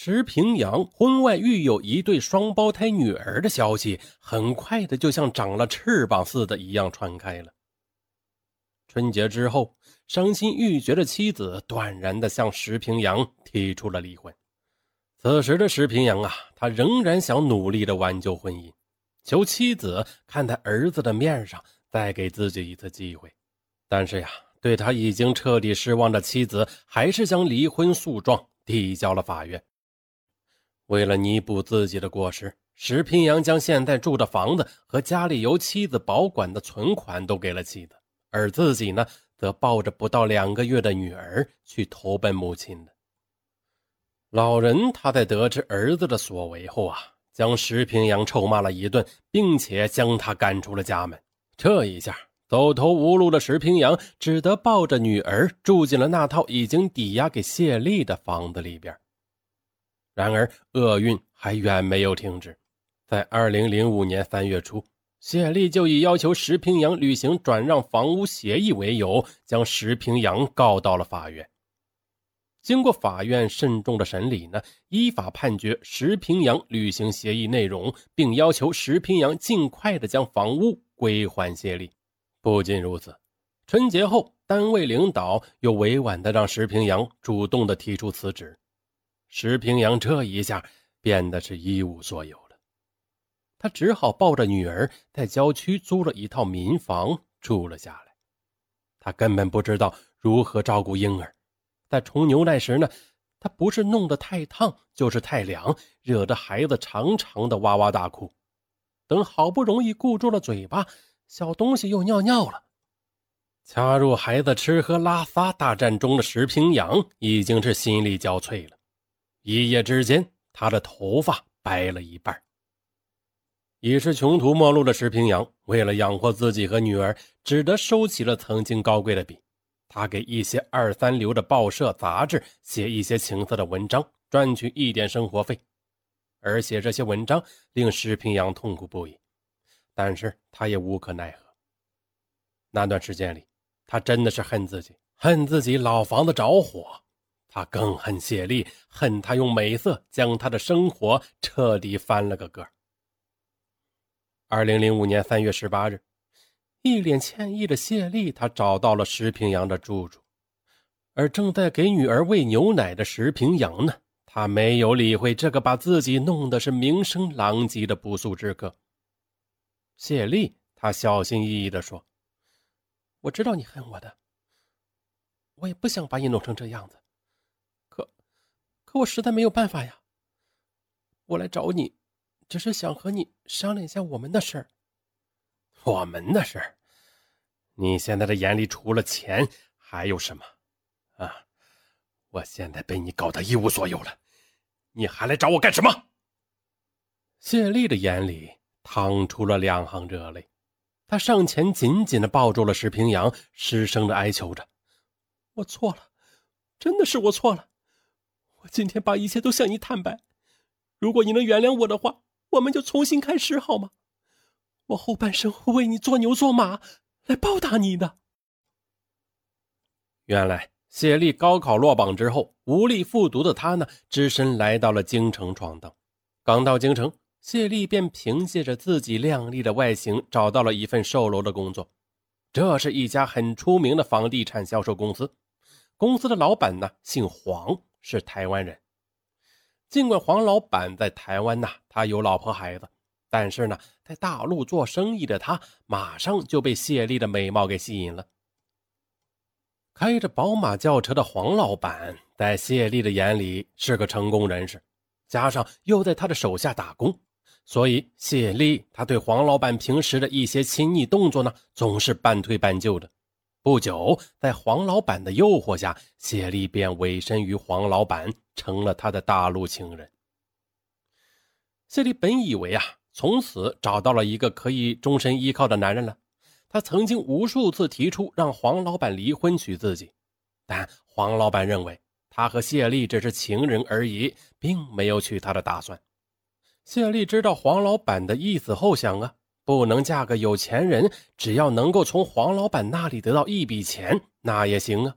石平阳婚外育有一对双胞胎女儿的消息，很快的就像长了翅膀似的一样传开了。春节之后，伤心欲绝的妻子断然的向石平阳提出了离婚。此时的石平阳啊，他仍然想努力的挽救婚姻，求妻子看在儿子的面上再给自己一次机会。但是呀，对他已经彻底失望的妻子，还是将离婚诉状递交了法院。为了弥补自己的过失，石平阳将现在住的房子和家里由妻子保管的存款都给了妻子。而自己呢，则抱着不到两个月的女儿去投奔母亲了。老人他在得知儿子的所为后啊，将石平阳臭骂了一顿，并且将他赶出了家门。这一下，走投无路的石平阳只得抱着女儿住进了那套已经抵押给谢丽的房子里边。然而，厄运还远没有停止，在二零零五年三月初。谢丽就以要求石平阳履行转让房屋协议为由，将石平阳告到了法院。经过法院慎重的审理呢，依法判决石平阳履行协议内容，并要求石平阳尽快的将房屋归还谢丽。不仅如此，春节后，单位领导又委婉的让石平阳主动的提出辞职。石平阳这一下变得是一无所有了。他只好抱着女儿在郊区租了一套民房住了下来。他根本不知道如何照顾婴儿，在冲牛奶时呢，他不是弄得太烫，就是太凉，惹得孩子长长的哇哇大哭。等好不容易顾住了嘴巴，小东西又尿尿了。加入孩子吃喝拉撒大战中的石平阳已经是心力交瘁了，一夜之间，他的头发白了一半。已是穷途末路的石平阳，为了养活自己和女儿，只得收起了曾经高贵的笔。他给一些二三流的报社、杂志写一些情色的文章，赚取一点生活费。而写这些文章令石平阳痛苦不已，但是他也无可奈何。那段时间里，他真的是恨自己，恨自己老房子着火。他更恨谢丽，恨他用美色将他的生活彻底翻了个个。二零零五年三月十八日，一脸歉意的谢丽，她找到了石平阳的住处，而正在给女儿喂牛奶的石平阳呢，他没有理会这个把自己弄得是名声狼藉的不速之客。谢丽，她小心翼翼地说：“我知道你恨我的，我也不想把你弄成这样子，我实在没有办法呀。我来找你。”只是想和你商量一下我们的事儿。我们的事儿？你现在的眼里除了钱还有什么？啊！我现在被你搞得一无所有了，你还来找我干什么？谢丽的眼里淌出了两行热泪，她上前紧紧的抱住了石平阳，失声的哀求着：“我错了，真的是我错了。我今天把一切都向你坦白，如果你能原谅我的话。”我们就重新开始好吗？我后半生会为你做牛做马来报答你的。原来谢丽高考落榜之后无力复读的她呢，只身来到了京城闯荡。刚到京城，谢丽便凭借着自己靓丽的外形找到了一份售楼的工作。这是一家很出名的房地产销售公司，公司的老板呢姓黄，是台湾人。尽管黄老板在台湾呐，他有老婆孩子，但是呢，在大陆做生意的他马上就被谢丽的美貌给吸引了。开着宝马轿车的黄老板，在谢丽的眼里是个成功人士，加上又在他的手下打工，所以谢丽他对黄老板平时的一些亲昵动作呢，总是半推半就的。不久，在黄老板的诱惑下，谢丽便委身于黄老板，成了他的大陆情人。谢丽本以为啊，从此找到了一个可以终身依靠的男人了。他曾经无数次提出让黄老板离婚娶自己，但黄老板认为他和谢丽只是情人而已，并没有娶她的打算。谢丽知道黄老板的意思后想啊。不能嫁个有钱人，只要能够从黄老板那里得到一笔钱，那也行啊。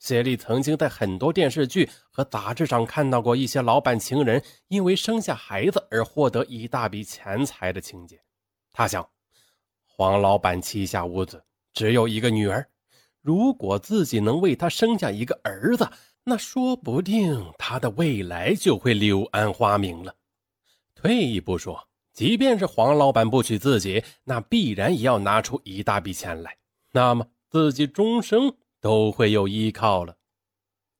谢丽曾经在很多电视剧和杂志上看到过一些老板情人因为生下孩子而获得一大笔钱财的情节。他想，黄老板膝下无子，只有一个女儿，如果自己能为他生下一个儿子，那说不定他的未来就会柳暗花明了。退一步说，即便是黄老板不娶自己，那必然也要拿出一大笔钱来，那么自己终生都会有依靠了。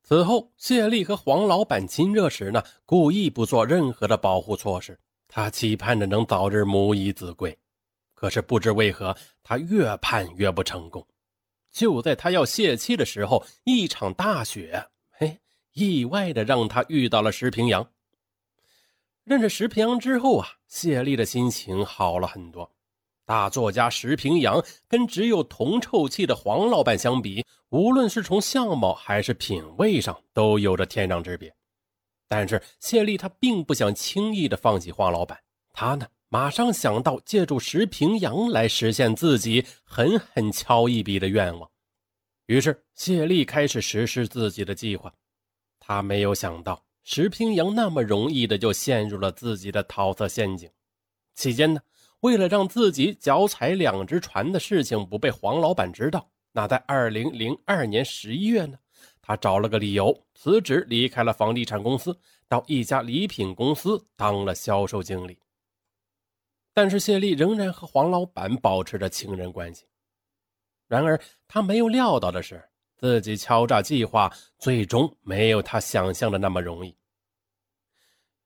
此后，谢丽和黄老板亲热时呢，故意不做任何的保护措施，他期盼着能早日母以子贵。可是不知为何，他越盼越不成功。就在他要泄气的时候，一场大雪，嘿，意外的让他遇到了石平阳。认识石平阳之后啊，谢丽的心情好了很多。大作家石平阳跟只有铜臭气的黄老板相比，无论是从相貌还是品味上，都有着天壤之别。但是谢丽她并不想轻易的放弃黄老板，她呢，马上想到借助石平阳来实现自己狠狠敲一笔的愿望。于是谢丽开始实施自己的计划。她没有想到。石平阳那么容易的就陷入了自己的桃色陷阱。期间呢，为了让自己脚踩两只船的事情不被黄老板知道，那在二零零二年十一月呢，他找了个理由辞职，离开了房地产公司，到一家礼品公司当了销售经理。但是谢丽仍然和黄老板保持着情人关系。然而他没有料到的是。自己敲诈计划最终没有他想象的那么容易。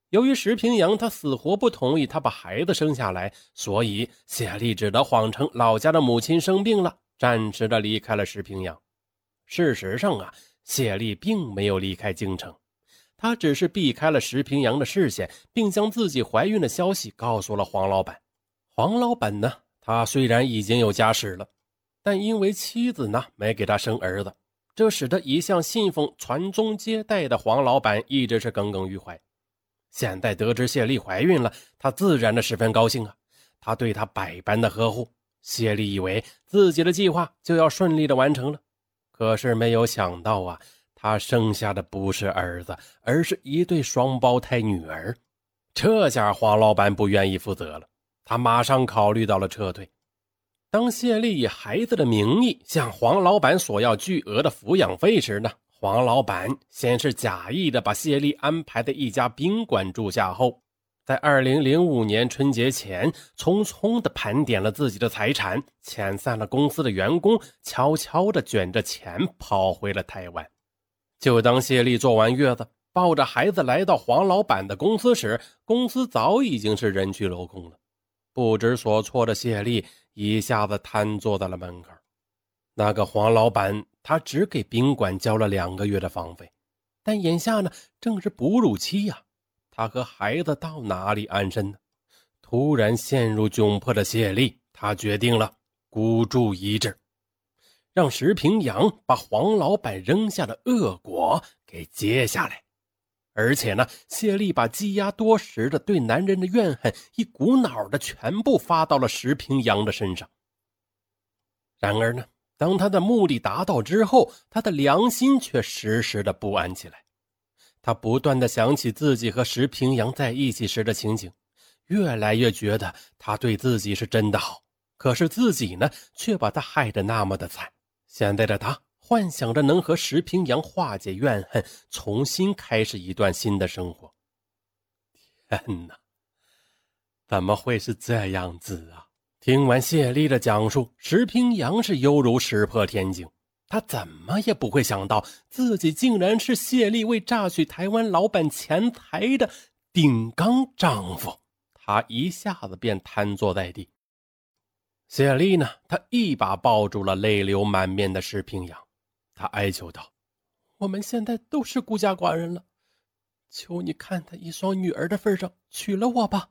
由于石平阳他死活不同意他把孩子生下来，所以谢丽只得谎称老家的母亲生病了，暂时的离开了石平阳。事实上啊，谢丽并没有离开京城，她只是避开了石平阳的视线，并将自己怀孕的消息告诉了黄老板。黄老板呢，他虽然已经有家室了，但因为妻子呢没给他生儿子。这使得一向信奉传宗接代的黄老板一直是耿耿于怀。现在得知谢丽怀孕了，他自然的十分高兴啊！他对她百般的呵护。谢丽以为自己的计划就要顺利的完成了，可是没有想到啊，她生下的不是儿子，而是一对双胞胎女儿。这下黄老板不愿意负责了，他马上考虑到了撤退。当谢丽以孩子的名义向黄老板索要巨额的抚养费时呢，黄老板先是假意的把谢丽安排在一家宾馆住下后，在二零零五年春节前匆匆的盘点了自己的财产，遣散了公司的员工，悄悄的卷着钱跑回了台湾。就当谢丽坐完月子，抱着孩子来到黄老板的公司时，公司早已经是人去楼空了。不知所措的谢丽。一下子瘫坐在了门口。那个黄老板，他只给宾馆交了两个月的房费，但眼下呢，正是哺乳期呀，他和孩子到哪里安身呢？突然陷入窘迫的谢丽，他决定了孤注一掷，让石平阳把黄老板扔下的恶果给接下来。而且呢，谢丽把积压多时的对男人的怨恨一股脑的全部发到了石平阳的身上。然而呢，当他的目的达到之后，他的良心却时时的不安起来。他不断的想起自己和石平阳在一起时的情景，越来越觉得他对自己是真的好。可是自己呢，却把他害得那么的惨。现在的他。幻想着能和石平阳化解怨恨，重新开始一段新的生活。天哪，怎么会是这样子啊？听完谢丽的讲述，石平阳是犹如石破天惊。他怎么也不会想到，自己竟然是谢丽为榨取台湾老板钱财的顶缸丈夫。他一下子便瘫坐在地。谢丽呢？她一把抱住了泪流满面的石平阳。他哀求道：“我们现在都是孤家寡人了，求你看在一双女儿的份上，娶了我吧，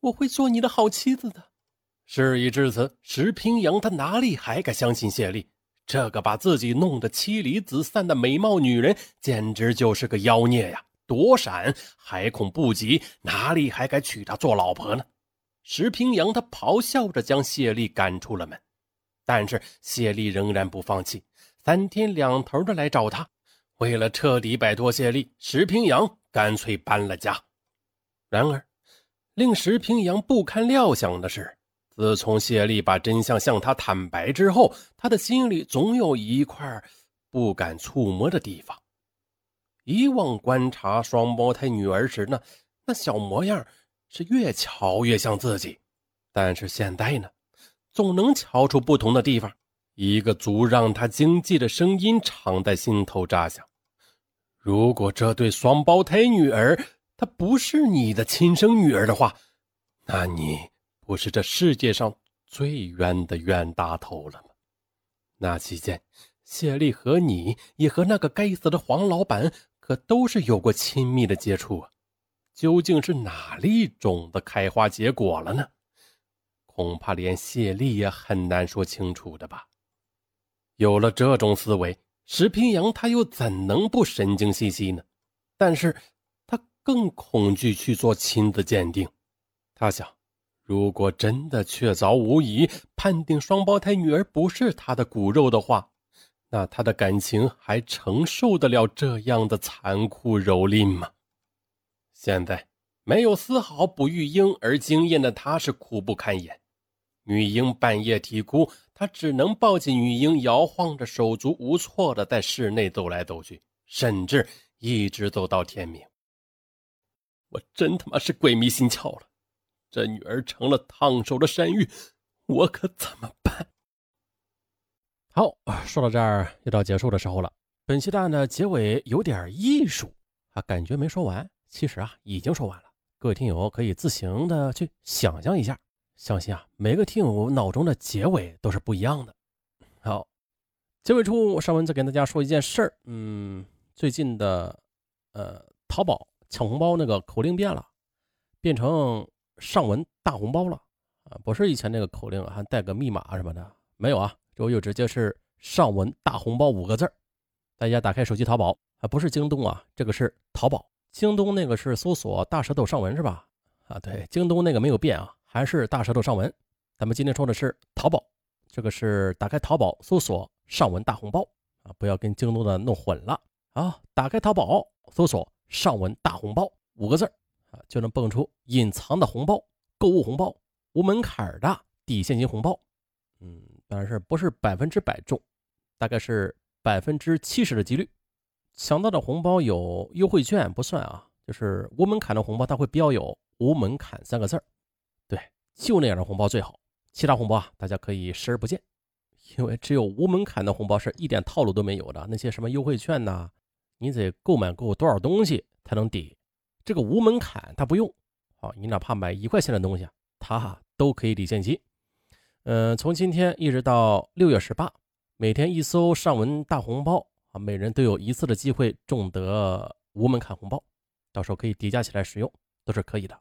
我会做你的好妻子的。”事已至此，石平阳他哪里还敢相信谢丽？这个把自己弄得妻离子散的美貌女人，简直就是个妖孽呀！躲闪还恐不及，哪里还敢娶她做老婆呢？石平阳他咆哮着将谢丽赶出了门。但是谢丽仍然不放弃，三天两头的来找他。为了彻底摆脱谢丽，石平阳干脆搬了家。然而，令石平阳不堪料想的是，自从谢丽把真相向他坦白之后，他的心里总有一块不敢触摸的地方。以往观察双胞胎女儿时呢，那小模样是越瞧越像自己，但是现在呢，总能瞧出不同的地方。一个足让他惊悸的声音常在心头炸响：如果这对双胞胎女儿她不是你的亲生女儿的话，那你不是这世界上最冤的冤大头了吗？那期间，谢丽和你也和那个该死的黄老板。可都是有过亲密的接触啊，究竟是哪粒种子开花结果了呢？恐怕连谢丽也很难说清楚的吧。有了这种思维，石平阳他又怎能不神经兮兮呢？但是，他更恐惧去做亲子鉴定。他想，如果真的确凿无疑，判定双胞胎女儿不是他的骨肉的话。那他的感情还承受得了这样的残酷蹂躏吗？现在没有丝毫不育婴儿经验的他，是苦不堪言。女婴半夜啼哭，他只能抱起女婴，摇晃着，手足无措的在室内走来走去，甚至一直走到天明。我真他妈是鬼迷心窍了，这女儿成了烫手的山芋，我可怎么办？好，说到这儿又到结束的时候了。本期的案的结尾有点艺术啊，感觉没说完，其实啊已经说完了。各位听友可以自行的去想象一下，相信啊每个听友脑中的结尾都是不一样的。好，结尾处尚文再给大家说一件事儿，嗯，最近的呃淘宝抢红包那个口令变了，变成上文大红包了啊，不是以前那个口令还带个密码什么的，没有啊。我又直接是上文大红包五个字大家打开手机淘宝啊，不是京东啊，这个是淘宝。京东那个是搜索大舌头上文是吧？啊，对，京东那个没有变啊，还是大舌头上文。咱们今天说的是淘宝，这个是打开淘宝搜索上文大红包啊，不要跟京东的弄混了啊。打开淘宝搜索上文大红包五个字儿，就能蹦出隐藏的红包、购物红包、无门槛的抵现金红包，嗯。但是不是百分之百中，大概是百分之七十的几率。抢到的红包有优惠券不算啊，就是无门槛的红包，它会标有“无门槛”三个字儿。对，就那样的红包最好。其他红包啊，大家可以视而不见，因为只有无门槛的红包是一点套路都没有的。那些什么优惠券呐，你得购买够多少东西才能抵。这个无门槛它不用，好，你哪怕买一块钱的东西，它都可以抵现金。嗯，从今天一直到六月十八，每天一搜上文大红包啊，每人都有一次的机会中得无门槛红包，到时候可以叠加起来使用，都是可以的。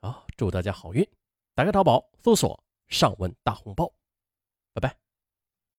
好，祝大家好运！打开淘宝搜索上文大红包，拜拜。